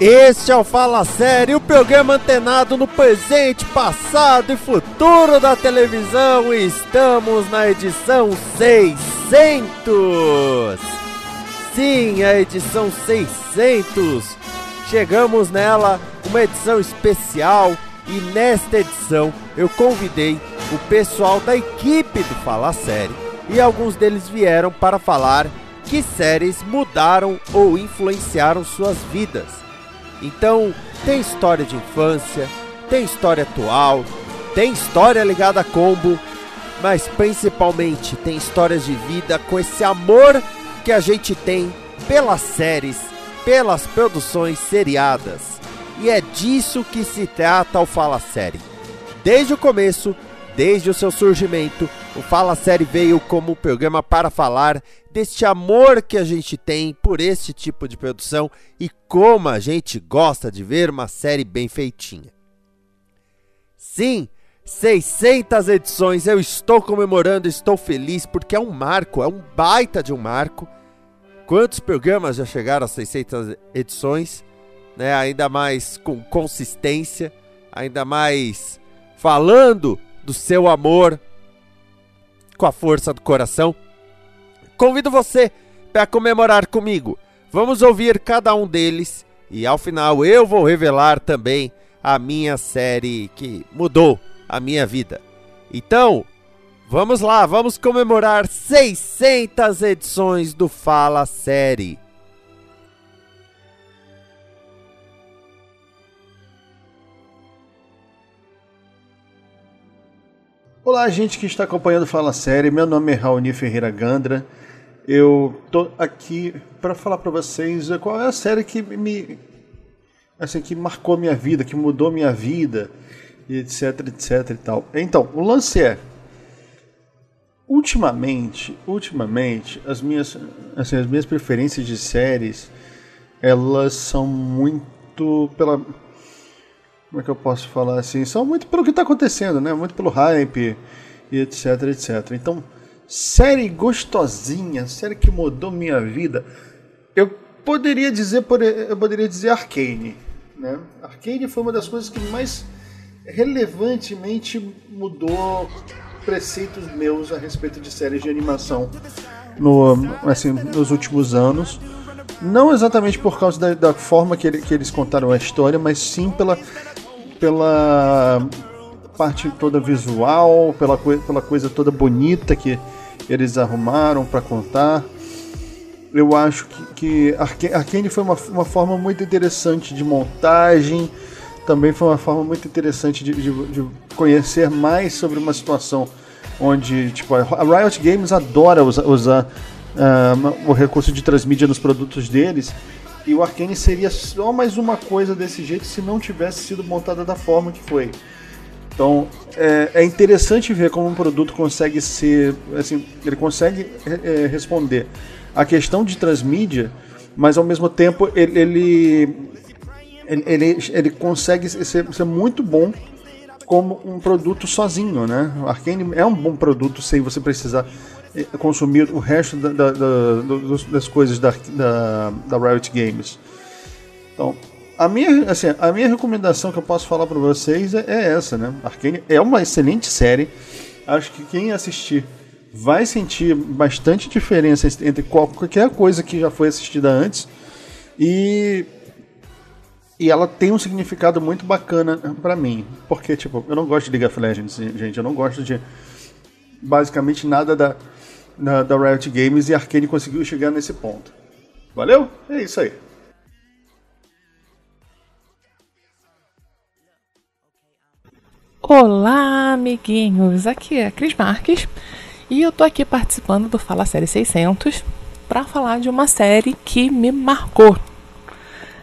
Este é o Fala Série, o programa antenado no presente, passado e futuro da televisão. E estamos na edição 600. Sim, a edição 600. Chegamos nela, uma edição especial. E nesta edição eu convidei o pessoal da equipe do Fala Série. E alguns deles vieram para falar que séries mudaram ou influenciaram suas vidas. Então, tem história de infância, tem história atual, tem história ligada a combo, mas principalmente tem histórias de vida com esse amor que a gente tem pelas séries, pelas produções seriadas. E é disso que se trata o Fala Série. Desde o começo, desde o seu surgimento, o Fala Série veio como um programa para falar deste amor que a gente tem por este tipo de produção e como a gente gosta de ver uma série bem feitinha. Sim, 600 edições, eu estou comemorando, estou feliz porque é um marco, é um baita de um marco. Quantos programas já chegaram a 600 edições? Né? Ainda mais com consistência, ainda mais falando do seu amor com a força do coração. Convido você para comemorar comigo. Vamos ouvir cada um deles e ao final eu vou revelar também a minha série que mudou a minha vida. Então, vamos lá, vamos comemorar 600 edições do Fala Série. Olá, gente que está acompanhando Fala Série. Meu nome é Raoni Ferreira Gandra. Eu tô aqui para falar para vocês qual é a série que me assim que marcou minha vida, que mudou minha vida, etc, etc e tal. Então, o lance é ultimamente, ultimamente as minhas assim, as minhas preferências de séries, elas são muito pela como é que eu posso falar assim? São muito pelo que está acontecendo, né? Muito pelo hype e etc, etc. Então, série gostosinha, série que mudou minha vida. Eu poderia dizer, eu poderia dizer Arcane, né? Arcane foi uma das coisas que mais relevantemente mudou preceitos meus a respeito de séries de animação no, assim, nos últimos anos. Não exatamente por causa da, da forma que, ele, que, eles contaram a história, mas sim pela pela parte toda visual, pela, pela coisa toda bonita que eles arrumaram para contar. Eu acho que, que Arkane foi uma, uma forma muito interessante de montagem, também foi uma forma muito interessante de, de, de conhecer mais sobre uma situação onde tipo, a Riot Games adora usar, usar uh, o recurso de transmídia nos produtos deles e o Arkane seria só mais uma coisa desse jeito se não tivesse sido montada da forma que foi. Então é, é interessante ver como um produto consegue ser, assim, ele consegue é, responder a questão de transmídia, mas ao mesmo tempo ele, ele, ele, ele consegue ser, ser muito bom como um produto sozinho, né? O Arkane é um bom produto sem você precisar consumir o resto da, da, da, das coisas da, da, Riot Games. Então, a minha, assim, a minha recomendação que eu posso falar para vocês é, é, essa, né? Arcane é uma excelente série. Acho que quem assistir vai sentir bastante diferença entre qualquer coisa que já foi assistida antes e e ela tem um significado muito bacana para mim, porque tipo, eu não gosto de League of Legends, gente, eu não gosto de basicamente nada da da, da Riot Games e a Arkane conseguiu chegar nesse ponto. Valeu? É isso aí. Olá, amiguinhos! Aqui é a Cris Marques e eu tô aqui participando do Fala Série 600 para falar de uma série que me marcou.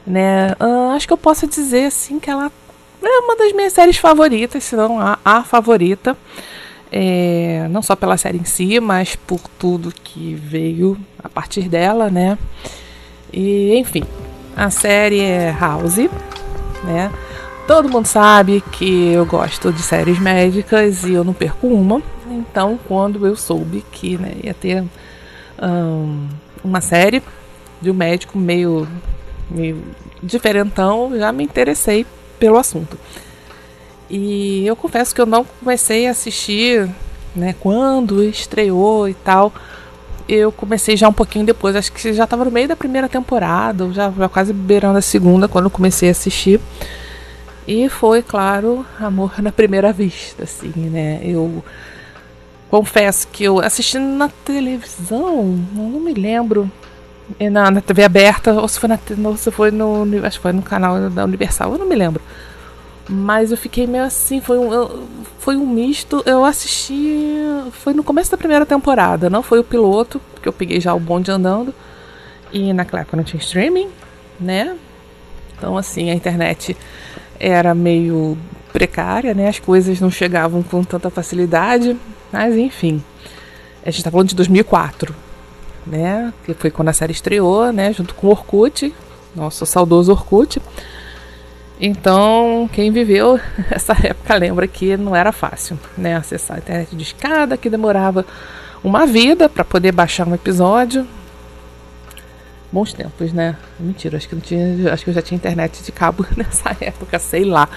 né? Uh, acho que eu posso dizer assim que ela é uma das minhas séries favoritas, se não a, a favorita. É, não só pela série em si, mas por tudo que veio a partir dela, né? E enfim, a série é House, né? Todo mundo sabe que eu gosto de séries médicas e eu não perco uma. Então, quando eu soube que né, ia ter um, uma série de um médico meio, meio diferentão, já me interessei pelo assunto. E eu confesso que eu não comecei a assistir né, quando estreou e tal. Eu comecei já um pouquinho depois, acho que já estava no meio da primeira temporada, já, já quase beirando a segunda, quando comecei a assistir. E foi, claro, amor na primeira vista, assim, né? Eu confesso que eu assisti na televisão, não me lembro, na, na TV aberta, ou se foi, na, ou se foi no, acho que foi no canal da Universal, eu não me lembro. Mas eu fiquei meio assim, foi um, foi um misto. Eu assisti. Foi no começo da primeira temporada, não foi o piloto, porque eu peguei já o bonde andando. E naquela época não tinha streaming, né? Então, assim, a internet era meio precária, né? As coisas não chegavam com tanta facilidade. Mas, enfim. A gente tá falando de 2004, né? Que foi quando a série estreou, né? Junto com o Orkut, nosso saudoso Orkut. Então, quem viveu essa época lembra que não era fácil, né? Acessar a internet de escada, que demorava uma vida para poder baixar um episódio. Bons tempos, né? Mentira, acho que não tinha, acho que eu já tinha internet de cabo nessa época, sei lá.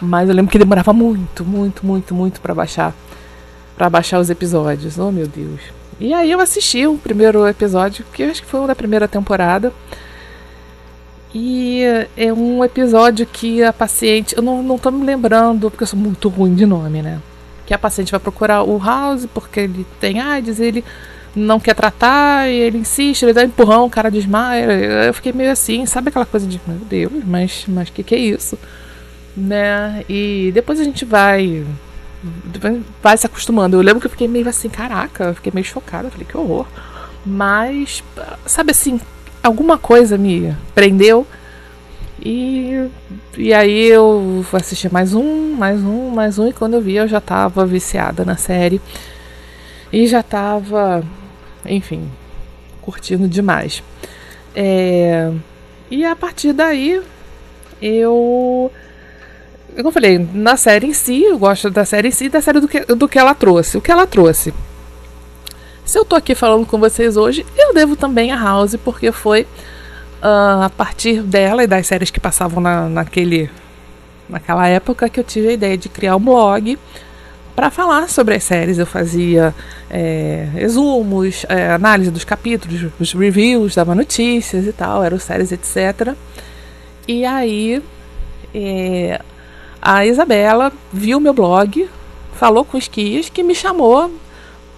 Mas eu lembro que demorava muito, muito, muito, muito para baixar, para baixar os episódios. Oh, meu Deus. E aí eu assisti o primeiro episódio, que acho que foi o da primeira temporada. E é um episódio que a paciente. Eu não, não tô me lembrando, porque eu sou muito ruim de nome, né? Que a paciente vai procurar o House porque ele tem AIDS, ele não quer tratar, e ele insiste, ele dá um empurrão, o cara desmaia. Eu fiquei meio assim, sabe aquela coisa de, meu Deus, mas mas que que é isso? Né? E depois a gente vai vai se acostumando. Eu lembro que eu fiquei meio assim, caraca, eu fiquei meio chocada, falei que horror. Mas sabe assim, alguma coisa me prendeu. E, e aí eu assisti mais um, mais um, mais um, e quando eu vi eu já tava viciada na série. E já tava, enfim, curtindo demais. É, e a partir daí eu. Como eu falei, na série em si, eu gosto da série em si da série do que, do que ela trouxe. O que ela trouxe se eu tô aqui falando com vocês hoje, eu devo também a House, porque foi uh, a partir dela e das séries que passavam na, naquele, naquela época que eu tive a ideia de criar um blog para falar sobre as séries. Eu fazia é, resumos, é, análise dos capítulos, os reviews, dava notícias e tal, eram séries, etc. E aí é, a Isabela viu meu blog, falou com os Kias que me chamou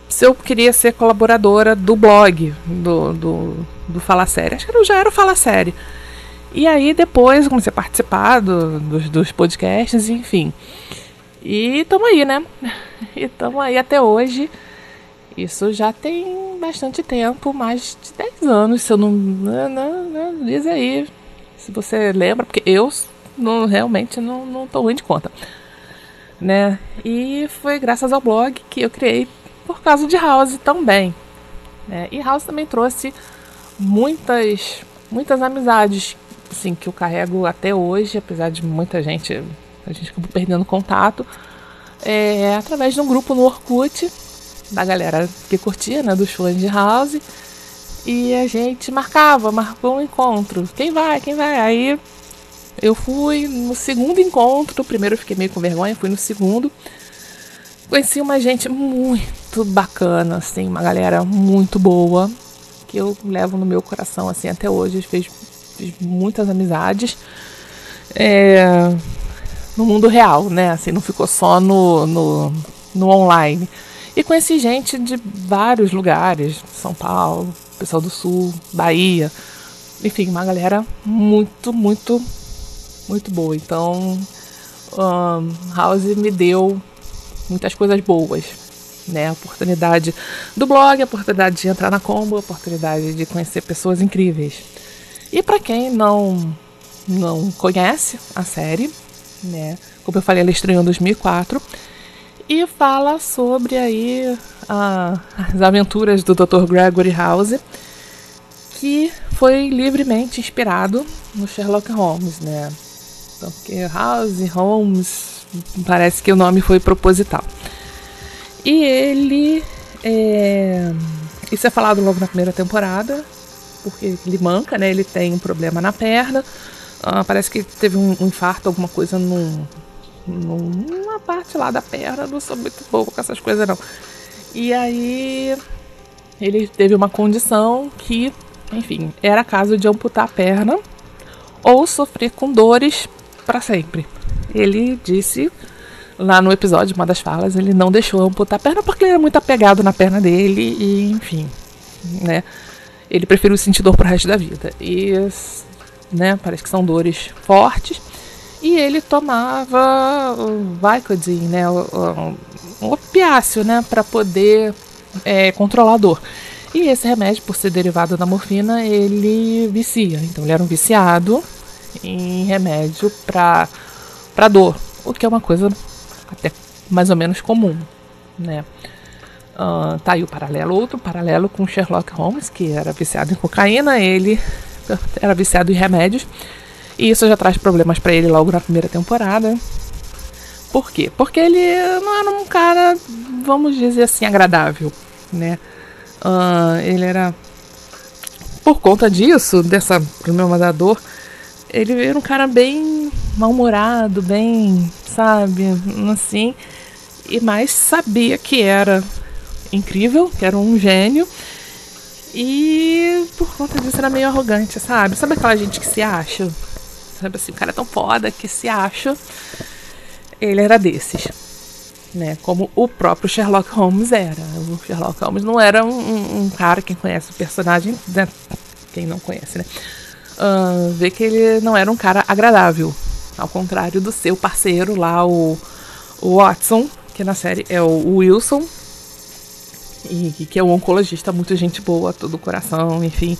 se eu queria ser colaboradora do blog do, do, do Fala Série. Acho que eu já era o Fala Série. E aí depois comecei a participar do, dos, dos podcasts, enfim. E estamos aí, né? E estamos aí até hoje. Isso já tem bastante tempo, mais de 10 anos, se eu não. não, não, não diz aí. Se você lembra, porque eu não, realmente não, não ruim de conta. Né? E foi graças ao blog que eu criei por causa de House também. Né? E House também trouxe muitas, muitas amizades assim, que eu carrego até hoje, apesar de muita gente, a gente acabou perdendo contato, é, através de um grupo no Orkut, da galera que curtia, né, dos fãs de House, e a gente marcava, marcou um encontro, quem vai, quem vai, aí eu fui no segundo encontro, primeiro eu fiquei meio com vergonha, fui no segundo, conheci uma gente muito bacana, assim, uma galera muito boa, que eu levo no meu coração, assim, até hoje. Fiz, muitas amizades. É, no mundo real, né? Assim, não ficou só no, no, no online. E conheci gente de vários lugares, São Paulo, pessoal do Sul, Bahia, enfim, uma galera muito, muito, muito boa. Então, um, House me deu muitas coisas boas. Né, a oportunidade do blog, a oportunidade de entrar na combo, a oportunidade de conhecer pessoas incríveis. E para quem não não conhece a série, né? Como eu falei, ela estreou em 2004 e fala sobre aí a, as aventuras do Dr. Gregory House, que foi livremente inspirado no Sherlock Holmes, né? Então, porque House, Holmes, parece que o nome foi proposital. E ele. É... Isso é falado logo na primeira temporada, porque ele manca, né? Ele tem um problema na perna. Uh, parece que teve um, um infarto, alguma coisa num, numa parte lá da perna. Não sou muito boa com essas coisas, não. E aí ele teve uma condição que, enfim, era caso de amputar a perna ou sofrer com dores para sempre. Ele disse lá no episódio, uma das falas, ele não deixou amputar a perna porque ele era muito apegado na perna dele e, enfim, né? Ele preferiu sentir dor pro resto da vida. E, né, parece que são dores fortes. E ele tomava Vicodin, né, um opiáceo, né, para poder é, controlar a dor. E esse remédio, por ser derivado da morfina, ele vicia. Então ele era um viciado em remédio para para dor, o que é uma coisa até mais ou menos comum, né? Uh, tá aí o paralelo, outro paralelo com Sherlock Holmes, que era viciado em cocaína, ele era viciado em remédios, e isso já traz problemas para ele logo na primeira temporada. Por quê? Porque ele não era um cara, vamos dizer assim, agradável, né? Uh, ele era, por conta disso, dessa problema da dor, ele era um cara bem mal-humorado, bem, sabe, assim, e mais sabia que era incrível, que era um gênio. E por conta disso era meio arrogante, sabe? Sabe aquela gente que se acha? Sabe assim, o cara é tão foda que se acha. Ele era desses. Né? Como o próprio Sherlock Holmes era. O Sherlock Holmes não era um, um, um cara, quem conhece o personagem, né? quem não conhece, né? Uh, vê que ele não era um cara agradável. Ao contrário do seu parceiro lá, o, o Watson, que na série é o Wilson, e que é um oncologista, muito gente boa, todo coração, enfim,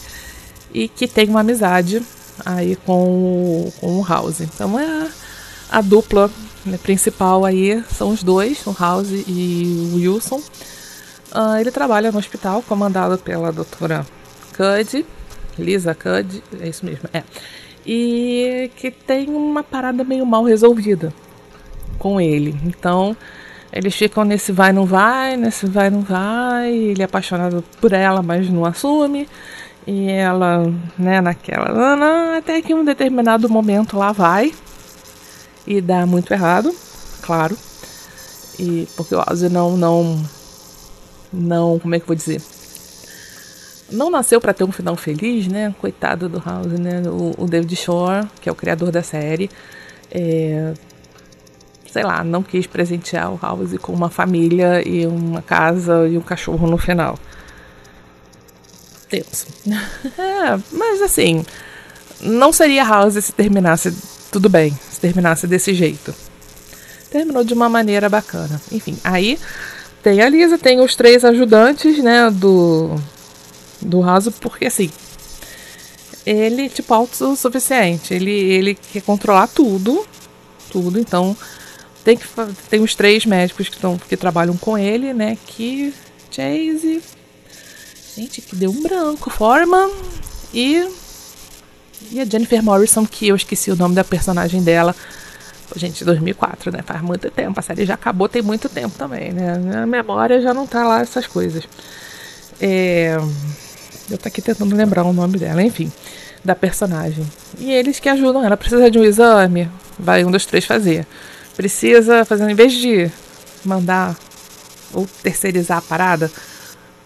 e que tem uma amizade aí com, com o House. Então é a, a dupla né, principal aí são os dois, o House e o Wilson. Uh, ele trabalha no hospital comandado pela doutora Cuddy, Lisa Cuddy, é isso mesmo, é. E que tem uma parada meio mal resolvida com ele. Então, eles ficam nesse vai não vai, nesse vai não vai. Ele é apaixonado por ela, mas não assume. E ela, né, naquela. Até que um determinado momento lá vai. E dá muito errado, claro. E porque o Ozzy não, não. Não. Como é que eu vou dizer? Não nasceu para ter um final feliz, né? Coitado do House, né? O, o David Shore, que é o criador da série, é, sei lá, não quis presentear o House com uma família e uma casa e um cachorro no final. Tenso. é, mas assim, não seria House se terminasse tudo bem, se terminasse desse jeito. Terminou de uma maneira bacana. Enfim, aí tem a Lisa, tem os três ajudantes, né, do do House, porque assim, ele tipo autossuficiente, ele ele quer controlar tudo, tudo, então tem, que, tem os três médicos que, tão, que trabalham com ele, né? Que Chase. Gente, que deu um branco. Forma e. E a Jennifer Morrison, que eu esqueci o nome da personagem dela. Gente, 2004, né? Faz muito tempo. A série já acabou, tem muito tempo também, né? A memória já não tá lá essas coisas. É... Eu tô aqui tentando lembrar o nome dela, enfim, da personagem. E eles que ajudam ela. Precisa de um exame? Vai um dos três fazer precisa fazer, em vez de mandar ou terceirizar a parada,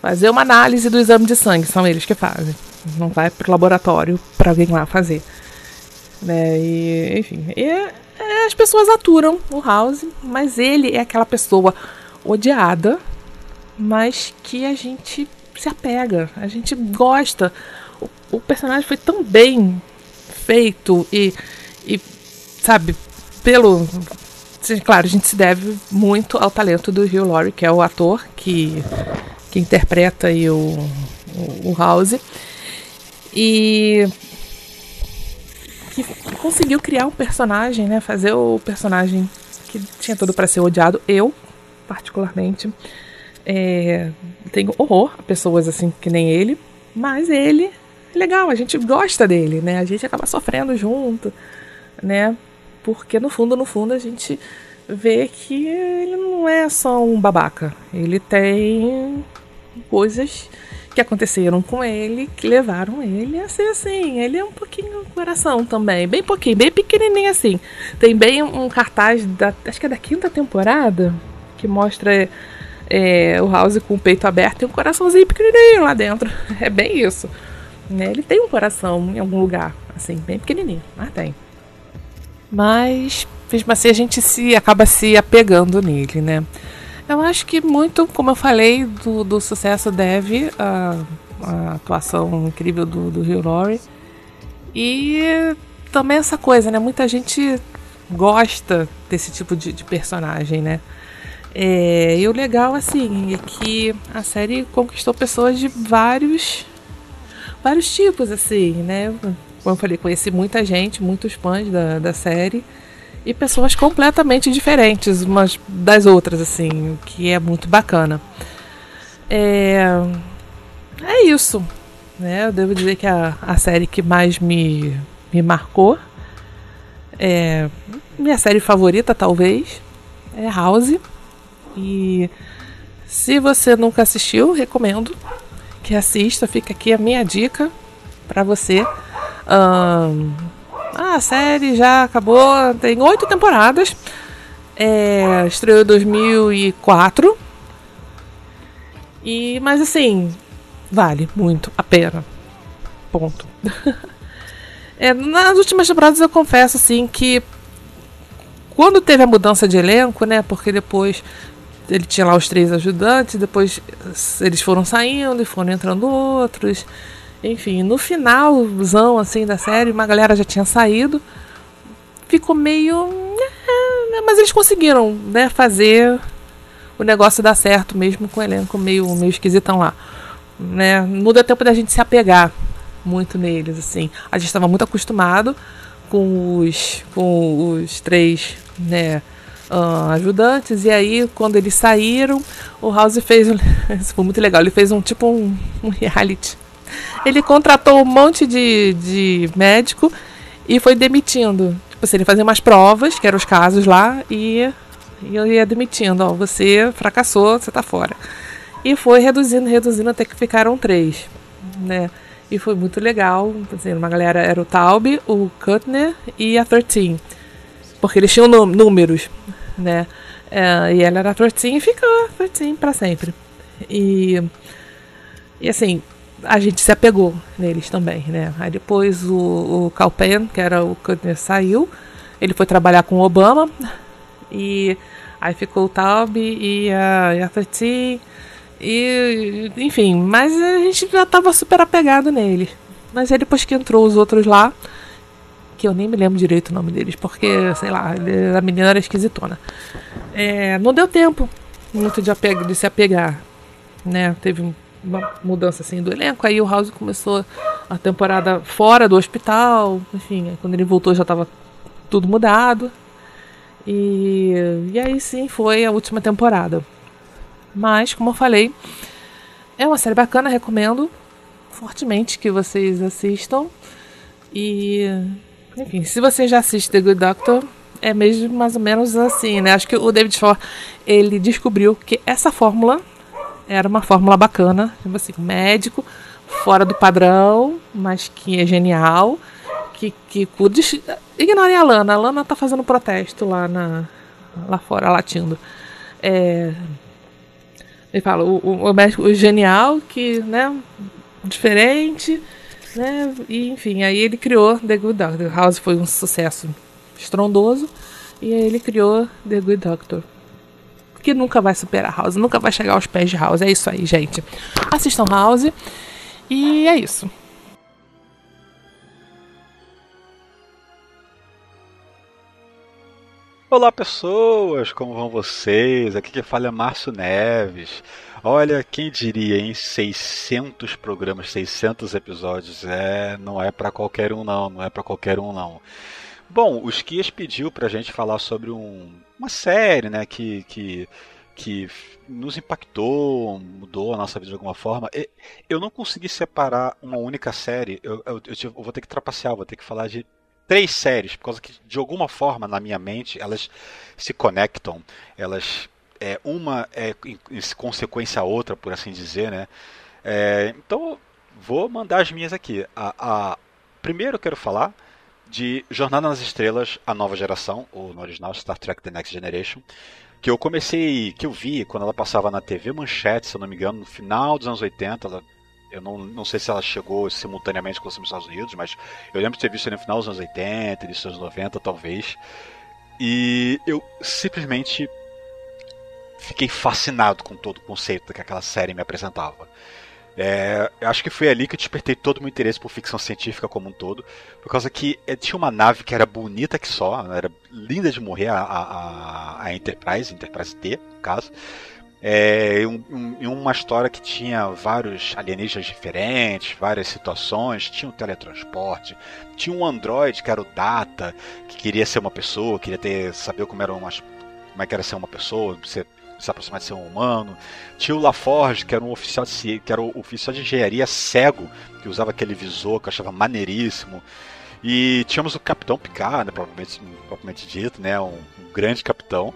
fazer uma análise do exame de sangue, são eles que fazem. Não vai pro laboratório para alguém lá fazer. Né? E, enfim, e, é, as pessoas aturam o House, mas ele é aquela pessoa odiada, mas que a gente se apega, a gente gosta. O, o personagem foi tão bem feito e, e sabe, pelo claro, a gente se deve muito ao talento do Hugh Laurie, que é o ator que, que interpreta aí o, o, o House. E que conseguiu criar um personagem, né? Fazer o personagem que tinha tudo para ser odiado. Eu, particularmente, é, tenho horror a pessoas assim que nem ele, mas ele é legal, a gente gosta dele, né? A gente acaba sofrendo junto, né? Porque no fundo, no fundo, a gente vê que ele não é só um babaca. Ele tem coisas que aconteceram com ele que levaram ele a ser assim. Ele é um pouquinho coração também, bem pouquinho, bem pequenininho assim. Tem bem um cartaz da, acho que é da quinta temporada que mostra é, o House com o peito aberto e um coraçãozinho pequenininho lá dentro. É bem isso. Né? Ele tem um coração em algum lugar, assim, bem pequenininho, mas tem. Mas, mesmo assim, a gente se acaba se apegando nele, né? Eu acho que muito, como eu falei, do, do sucesso deve a, a atuação incrível do, do Hugh Laurie. E também essa coisa, né? Muita gente gosta desse tipo de, de personagem, né? É, e o legal, assim, é que a série conquistou pessoas de vários vários tipos, assim, né? Como eu falei, conheci muita gente, muitos fãs da, da série e pessoas completamente diferentes umas das outras, assim, o que é muito bacana. É, é isso, né? Eu devo dizer que a, a série que mais me, me marcou é minha série favorita, talvez, é House. E se você nunca assistiu, recomendo que assista. Fica aqui a minha dica para você. Um, a série já acabou, tem oito temporadas. É, estreou em 2004. E, mas assim, vale muito a pena. Ponto. é, nas últimas temporadas eu confesso assim que quando teve a mudança de elenco, né? Porque depois ele tinha lá os três ajudantes, depois eles foram saindo e foram entrando outros. Enfim, no finalzão assim da série, uma galera já tinha saído. Ficou meio. Né, mas eles conseguiram, né, fazer o negócio dar certo, mesmo com o elenco meio, meio esquisitão lá. Né? Não deu tempo da gente se apegar muito neles, assim. A gente estava muito acostumado com os, com os três, né? Uh, ajudantes. E aí, quando eles saíram, o House fez. Isso foi muito legal. Ele fez um tipo um, um reality. Ele contratou um monte de, de médico e foi demitindo. Tipo assim, ele fazia umas provas, que eram os casos lá, e, e eu ia demitindo. Ó, você fracassou, você tá fora. E foi reduzindo, reduzindo até que ficaram três, né? E foi muito legal. Assim, uma galera era o Taube, o Kuttner e a 13. Porque eles tinham números né? É, e ela era 13 e ficou 13 para sempre. E, e assim, a gente se apegou neles também, né? Aí depois o, o Calpen, que era o Kuttner, saiu. Ele foi trabalhar com o Obama. E aí ficou o Taub e a, e a 13. E, enfim, mas a gente já estava super apegado nele. Mas aí depois que entrou os outros lá, que eu nem me lembro direito o nome deles, porque, sei lá, a menina era esquisitona. É, não deu tempo muito de, apego, de se apegar, né? Teve uma mudança assim do elenco, aí o House começou a temporada fora do hospital, enfim, quando ele voltou já estava tudo mudado. E, e aí sim foi a última temporada. Mas, como eu falei, é uma série bacana, recomendo fortemente que vocês assistam. E enfim, se você já assiste The Good Doctor, é mesmo mais ou menos assim, né? Acho que o David Shore, ele descobriu que essa fórmula era uma fórmula bacana, tipo assim, médico, fora do padrão, mas que é genial, que, que. Ignorem a Lana, a Lana tá fazendo protesto lá, na, lá fora, latindo. É, ele fala, o, o médico genial, que, né, diferente né? E, enfim, aí ele criou The Good Doctor. House foi um sucesso estrondoso. E aí ele criou The Good Doctor. Que nunca vai superar House, nunca vai chegar aos pés de House. É isso aí, gente. Assistam House. E é isso. Olá pessoas, como vão vocês? Aqui que fala é Márcio Neves. Olha, quem diria, em 600 programas, 600 episódios, é, não é para qualquer um não, não é para qualquer um não. Bom, o Esquias pediu pra gente falar sobre um, uma série, né, que, que, que nos impactou, mudou a nossa vida de alguma forma. Eu não consegui separar uma única série, eu, eu, eu vou ter que trapacear, vou ter que falar de três séries, por causa que, de alguma forma, na minha mente, elas se conectam, elas é, uma é em, em consequência a outra, por assim dizer, né? É, então, vou mandar as minhas aqui. A, a, primeiro eu quero falar de Jornada nas Estrelas, a nova geração, ou no original Star Trek The Next Generation, que eu comecei, que eu vi quando ela passava na TV Manchete, se eu não me engano, no final dos anos 80, ela, eu não, não sei se ela chegou simultaneamente com os Estados Unidos, mas eu lembro de ter visto ela no final dos anos 80, início dos anos 90, talvez, e eu simplesmente fiquei fascinado com todo o conceito que aquela série me apresentava. É, eu acho que foi ali que eu despertei todo o meu interesse por ficção científica como um todo, por causa que é, tinha uma nave que era bonita que só, era linda de morrer, a, a, a Enterprise, Enterprise D, no caso. É, um, um, uma história que tinha vários alienígenas diferentes, várias situações, tinha um teletransporte, tinha um androide que era o Data, que queria ser uma pessoa, queria ter saber como era umas, como é que era ser uma pessoa, ser se aproximar de ser um humano. Tinha o Laforge, que era um oficial de, que era o oficial de engenharia cego, que usava aquele visor que eu achava maneiríssimo. E tínhamos o Capitão Picard, né, propriamente, propriamente dito, né, um, um grande capitão.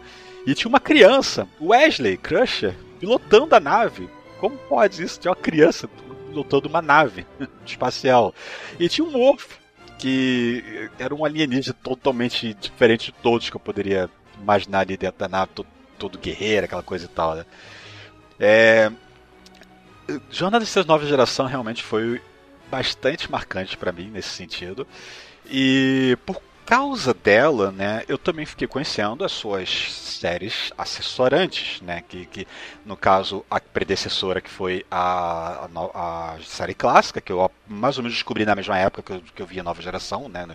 E tinha uma criança, Wesley Crusher, pilotando a nave. Como pode isso? Tinha uma criança pilotando uma nave espacial. E tinha um Wolf, que era um alienígena totalmente diferente de todos que eu poderia imaginar ali dentro da nave, todo todo guerreiro, aquela coisa e tal, né? É... Jornada de Nova Geração realmente foi bastante marcante para mim nesse sentido. E por causa dela, né, eu também fiquei conhecendo as suas séries assessorantes, né, que, que no caso a predecessora que foi a, a, a, série clássica, que eu mais ou menos descobri na mesma época que eu, que eu vi a nova geração, né,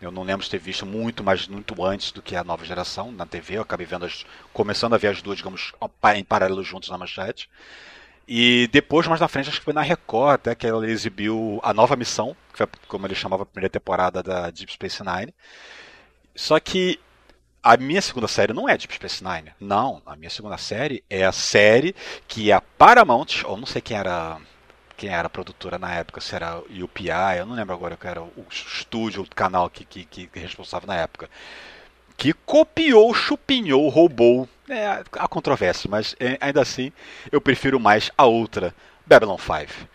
eu não lembro de ter visto muito, mas muito antes do que a nova geração na TV, eu acabei vendo as, começando a ver as duas, digamos, em paralelo juntos na manchete. E depois, mais na frente, acho que foi na Record até que ela exibiu a nova missão, que foi como ele chamava a primeira temporada da Deep Space Nine. Só que a minha segunda série não é Deep Space Nine. Não, a minha segunda série é a série que a Paramount, ou não sei quem era quem era a produtora na época, se era UPI, eu não lembro agora que era o estúdio, o canal que, que, que responsável na época, que copiou, chupinhou, roubou é, há controvérsia, mas é, ainda assim eu prefiro mais a outra, Babylon 5.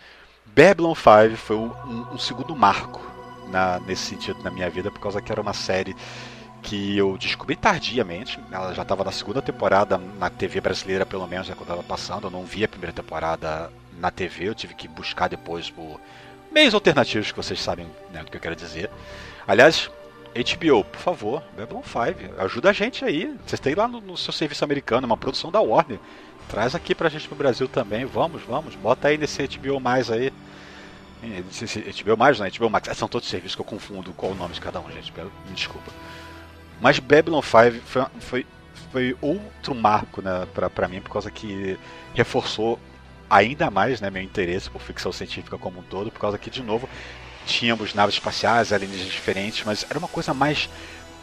Babylon 5 foi um, um, segundo marco na, nesse sentido na minha vida, por causa que era uma série que eu descobri tardiamente. Ela já estava na segunda temporada na TV brasileira, pelo menos, né, quando estava passando. Eu não vi a primeira temporada na TV, eu tive que buscar depois por meios alternativos que vocês sabem né, do que eu quero dizer. Aliás, HBO, por favor, Babylon 5, ajuda a gente aí. Vocês têm lá no, no, seu serviço americano, uma produção da Warner. Traz aqui pra gente pro Brasil também, vamos, vamos. Bota aí nesse HBO mais aí. HBO mais, não, HBO Max. São todos serviços que eu confundo qual o nome de cada um, gente. Me desculpa. Mas Babylon 5 foi, foi, foi outro marco né, pra, pra mim, por causa que reforçou ainda mais né, meu interesse por ficção científica como um todo, por causa que, de novo, tínhamos naves espaciais, alienígenas diferentes, mas era uma coisa mais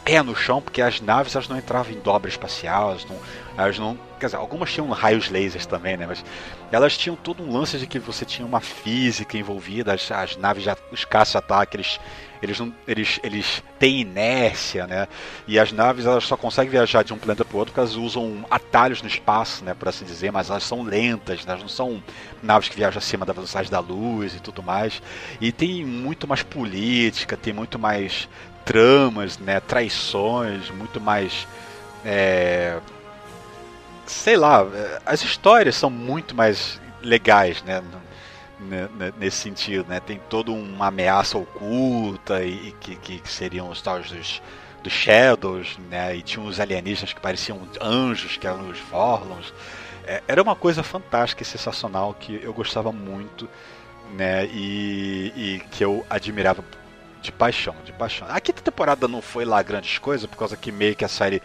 pé no chão, porque as naves elas não entravam em dobra espacial, elas não, elas não. Quer dizer, algumas tinham raios lasers também, né? Mas elas tinham todo um lance de que você tinha uma física envolvida, as, as naves já. Os caças ataques, eles eles não eles, eles têm inércia, né? E as naves elas só conseguem viajar de um planeta para o outro porque elas usam atalhos no espaço, né, por assim dizer, mas elas são lentas, né? elas não são naves que viajam acima da velocidade da luz e tudo mais. E tem muito mais política, tem muito mais tramas, né, traições, muito mais é, sei lá, as histórias são muito mais legais, né? Né, né, nesse sentido, né? Tem toda uma ameaça oculta e, e que, que, seriam os tais dos, dos Shadows, né? E tinha uns alienígenas que pareciam anjos, que eram os Vorlons. É, era uma coisa fantástica e sensacional que eu gostava muito, né? E, e que eu admirava de paixão, de paixão. A quinta temporada não foi lá grandes coisas, por causa que meio que a série.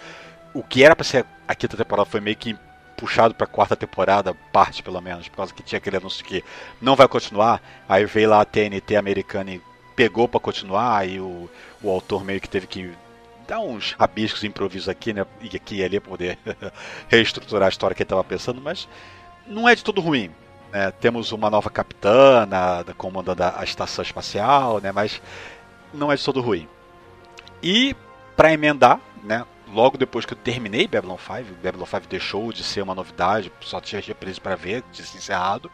O que era para ser a quinta temporada foi meio que puxado pra quarta temporada, parte pelo menos, por causa que tinha aquele anúncio que não vai continuar. Aí veio lá a TNT americana e pegou para continuar, aí o, o autor meio que teve que dar uns rabiscos improvisos aqui, né? E aqui e ali poder reestruturar a história que ele estava pensando, mas não é de todo ruim. Né? Temos uma nova capitã na, comandando a, a estação espacial, né? Mas não é de todo ruim. E para emendar, né? Logo depois que eu terminei Babylon 5, Babylon 5 deixou de ser uma novidade, só tinha reprise para ver, tinha se encerrado.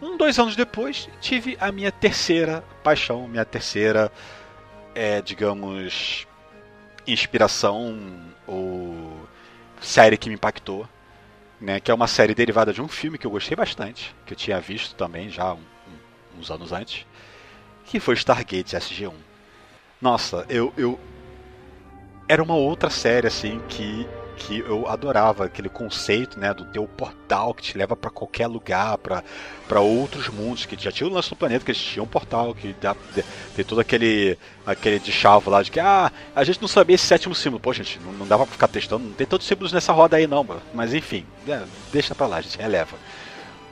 Um, dois anos depois, tive a minha terceira paixão, minha terceira, é, digamos, inspiração ou série que me impactou, né? Que é uma série derivada de um filme que eu gostei bastante, que eu tinha visto também já um, um, uns anos antes, que foi Stargate SG-1. Nossa, eu, eu era uma outra série assim que que eu adorava aquele conceito, né, do teu portal que te leva para qualquer lugar, para outros mundos, que já tinha o lance do planeta, que eles tinham um portal, que dá, tem todo aquele aquele de chavo lá de que ah, a gente não sabia esse sétimo símbolo. Pô, gente, não, não dava pra ficar testando, não tem todos os símbolos nessa roda aí não, mas enfim, é, deixa pra lá, a gente releva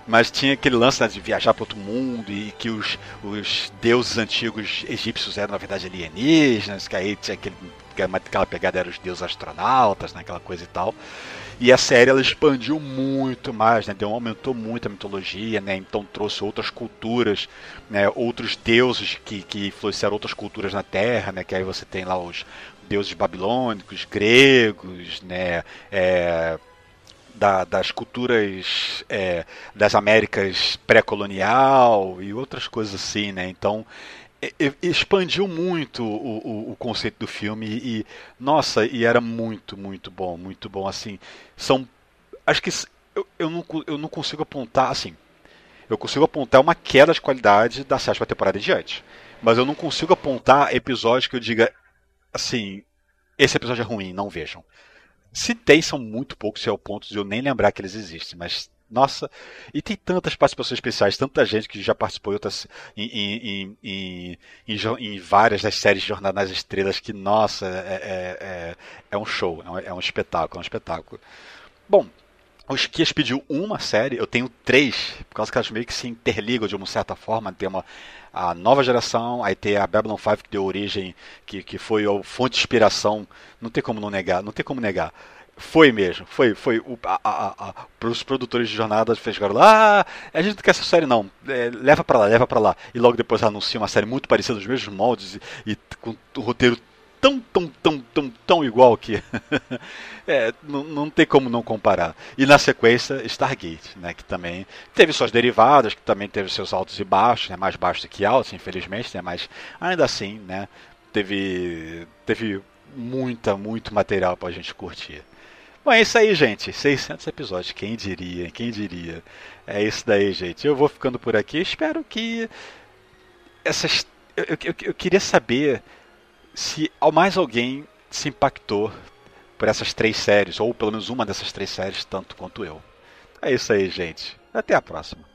mas tinha aquele lance né, de viajar para outro mundo e que os, os deuses antigos egípcios eram na verdade alienígenas, que aí tinha aquele aquela pegada era os deuses astronautas, né, aquela coisa e tal. E a série ela expandiu muito mais, né, deu, aumentou muito a mitologia, né, então trouxe outras culturas, né, outros deuses que, que influenciaram outras culturas na Terra, né, que aí você tem lá os deuses babilônicos, gregos, né, é, da, das culturas é, das Américas pré-colonial e outras coisas assim, né? Então expandiu muito o, o, o, conceito do filme e, nossa, e era muito, muito bom, muito bom, assim, são, acho que eu, eu, não, eu não consigo apontar, assim, eu consigo apontar uma queda de qualidade da sétima temporada em diante, mas eu não consigo apontar episódios que eu diga, assim, esse episódio é ruim, não vejam. Se tem, são muito poucos, se é o ponto de eu nem lembrar que eles existem, mas nossa, e tem tantas participações especiais, tanta gente que já participou em, outras, em, em, em, em várias das séries de Jornada nas Estrelas, que, nossa, é, é, é, é um show, é um, é um espetáculo, é um espetáculo. Bom, o Esquias pediu uma série, eu tenho três, por causa que elas meio que se interligam de uma certa forma. Tem uma, a nova geração, aí tem a Babylon 5 que deu origem, que, que foi a fonte de inspiração, não tem como não negar, não tem como negar. Foi mesmo, foi, foi. O, a, a, a, os produtores de jornada fizeram lá, ah, a gente não quer essa série não, é, leva para lá, leva para lá. E logo depois anuncia uma série muito parecida, dos mesmos moldes e, e com o roteiro tão, tão, tão, tão, tão igual que é, não, não tem como não comparar. E na sequência, Stargate, né, que também teve suas derivadas, que também teve seus altos e baixos, né, mais baixos do que altos, infelizmente, né, mas ainda assim, né, teve, teve muita, muito material para a gente curtir. Bom, é isso aí, gente. 600 episódios. Quem diria? Quem diria? É isso daí, gente. Eu vou ficando por aqui. Espero que essas. Eu, eu, eu queria saber se mais alguém se impactou por essas três séries, ou pelo menos uma dessas três séries, tanto quanto eu. É isso aí, gente. Até a próxima.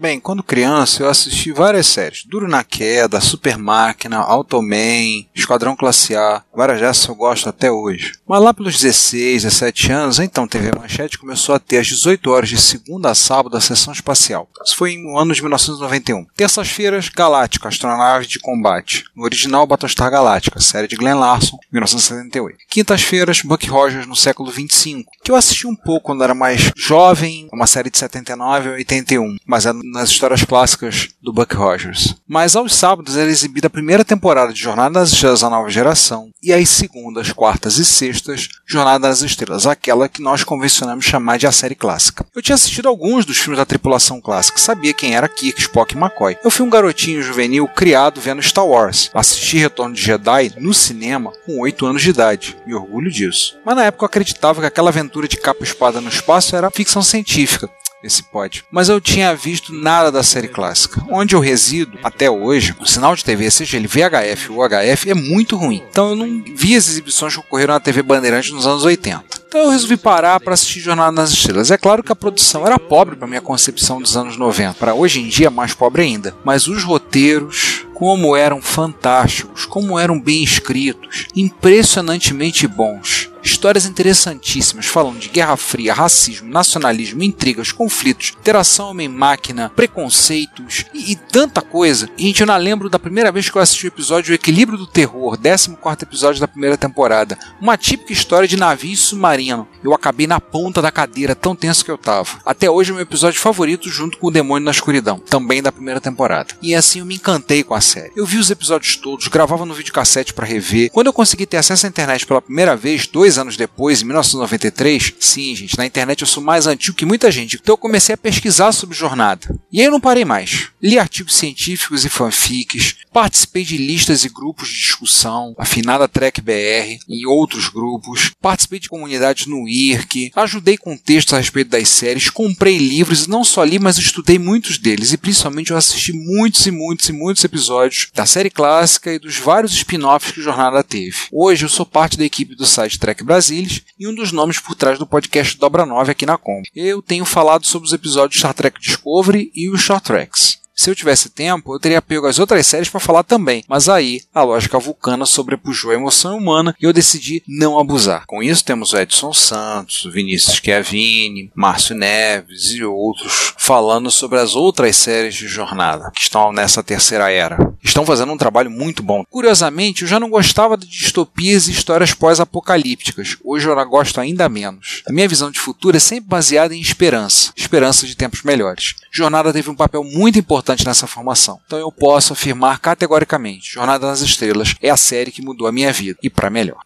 Bem, quando criança eu assisti várias séries. Duro na Queda, Super Máquina, Automan, Esquadrão Classe A. Várias dessas eu gosto até hoje. Mas lá pelos 16, 17 anos, então TV Manchete começou a ter às 18 horas de segunda a sábado a sessão espacial. Isso foi no ano de 1991. Terças-feiras, Galáctica, astronave de combate. No original, Battlestar Galáctica, série de Glenn Larson, 1978. Quintas-feiras, Buck Rogers no século 25, que eu assisti um pouco quando era mais jovem, uma série de 79 a 81, mas é nas histórias clássicas do Buck Rogers. Mas aos sábados era exibida a primeira temporada de Jornada nas Estrelas da Nova Geração e às segundas, quartas e sextas, Jornada nas Estrelas, aquela que nós convencionamos chamar de a série clássica. Eu tinha assistido alguns dos filmes da tripulação clássica, sabia quem era Kirk, Spock e McCoy. Eu fui um garotinho juvenil criado vendo Star Wars. Assisti Retorno de Jedi no cinema com 8 anos de idade. Me orgulho disso. Mas na época eu acreditava que aquela aventura de capa e espada no espaço era ficção científica esse pod. Mas eu tinha visto nada da série clássica. Onde eu resido, até hoje, o sinal de TV, seja ele VHF ou HF, é muito ruim. Então eu não vi as exibições que ocorreram na TV Bandeirante nos anos 80. Então eu resolvi parar para assistir Jornada nas Estrelas. É claro que a produção era pobre para minha concepção dos anos 90. Para hoje em dia, mais pobre ainda. Mas os roteiros, como eram fantásticos, como eram bem escritos, impressionantemente bons. Histórias interessantíssimas falando de Guerra Fria, racismo, nacionalismo, intrigas, conflitos, interação homem-máquina, preconceitos e, e, tanta coisa. E, gente, eu não lembro da primeira vez que eu assisti o episódio O Equilíbrio do Terror, 14 episódio da primeira temporada. Uma típica história de navio submarino. Eu acabei na ponta da cadeira, tão tenso que eu tava. Até hoje é meu episódio favorito junto com O Demônio na Escuridão, também da primeira temporada. E assim eu me encantei com a série. Eu vi os episódios todos, gravava no videocassete para rever. Quando eu consegui ter acesso à internet pela primeira vez, dois anos depois, em 1993, sim, gente, na internet eu sou mais antigo que muita gente, então eu comecei a pesquisar sobre jornada. E aí eu não parei mais. Li artigos científicos e fanfics, participei de listas e grupos de discussão, afinada Trek BR e outros grupos, participei de comunidades no IRC, ajudei com textos a respeito das séries, comprei livros e não só li, mas estudei muitos deles e principalmente eu assisti muitos e muitos e muitos episódios da série clássica e dos vários spin-offs que jornada teve. Hoje eu sou parte da equipe do site Trek Brasilis e um dos nomes por trás do podcast Dobra 9 aqui na Combo. Eu tenho falado sobre os episódios Star Trek Discovery e os Short Treks. Se eu tivesse tempo, eu teria pego as outras séries para falar também, mas aí a lógica vulcana sobrepujou a emoção humana e eu decidi não abusar. Com isso temos o Edson Santos, o Vinícius Chiavini, Márcio Neves e outros falando sobre as outras séries de jornada que estão nessa terceira era. Estão fazendo um trabalho muito bom. Curiosamente, eu já não gostava de distopias e histórias pós-apocalípticas. Hoje eu gosto ainda menos. A minha visão de futuro é sempre baseada em esperança, esperança de tempos melhores. Jornada teve um papel muito importante nessa formação. Então eu posso afirmar categoricamente: Jornada nas Estrelas é a série que mudou a minha vida e para melhor.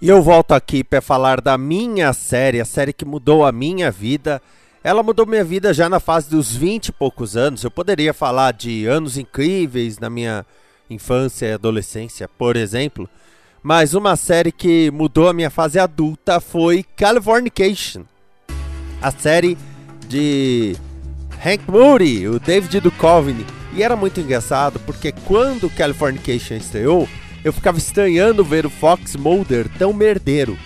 E eu volto aqui para falar da minha série, a série que mudou a minha vida. Ela mudou minha vida já na fase dos 20 e poucos anos. Eu poderia falar de anos incríveis na minha infância e adolescência, por exemplo. Mas uma série que mudou a minha fase adulta foi Californication. A série de Hank Moody, o David Duchovny. E era muito engraçado porque quando Californication estreou, eu ficava estranhando ver o Fox Mulder tão merdeiro.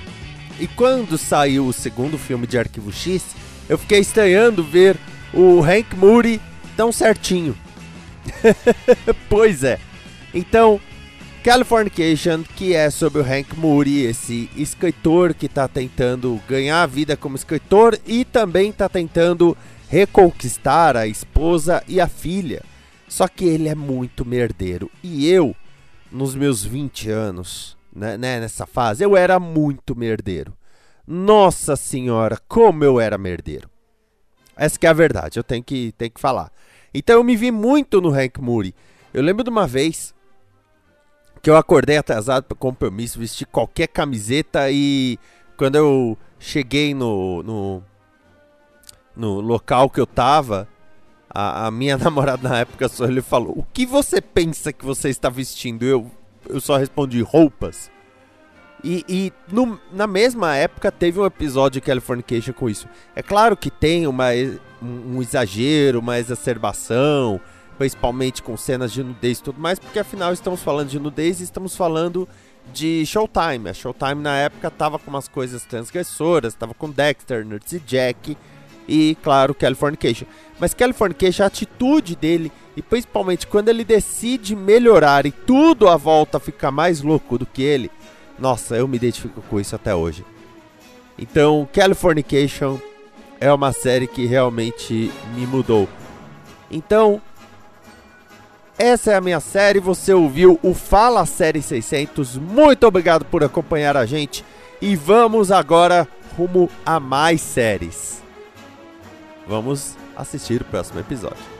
E quando saiu o segundo filme de Arquivo X, eu fiquei estranhando ver o Hank Moody tão certinho. pois é. Então, Californication, que é sobre o Hank Moody, esse escritor que está tentando ganhar a vida como escritor e também está tentando reconquistar a esposa e a filha. Só que ele é muito merdeiro. E eu, nos meus 20 anos, né, né, nessa fase, eu era muito merdeiro. Nossa senhora, como eu era merdeiro. Essa que é a verdade, eu tenho que, tenho que falar. Então eu me vi muito no Hank Moody. Eu lembro de uma vez que eu acordei atrasado para compromisso, vesti qualquer camiseta e quando eu cheguei no, no, no local que eu tava, a, a, minha namorada na época só ele falou: O que você pensa que você está vestindo? Eu, eu só respondi: roupas. E, e no, na mesma época teve um episódio de Californication com isso. É claro que tem uma, um, um exagero, uma exacerbação principalmente com cenas de nudez e tudo mais, porque afinal estamos falando de nudez e estamos falando de Showtime. A Showtime na época tava com umas coisas transgressoras, tava com Dexter, Nerds e Jack e, claro, Californication. Mas Californication, a atitude dele, e principalmente quando ele decide melhorar e tudo à volta fica mais louco do que ele, nossa, eu me identifico com isso até hoje. Então, Californication é uma série que realmente me mudou. Então, essa é a minha série, você ouviu o Fala Série 600. Muito obrigado por acompanhar a gente e vamos agora rumo a mais séries. Vamos assistir o próximo episódio.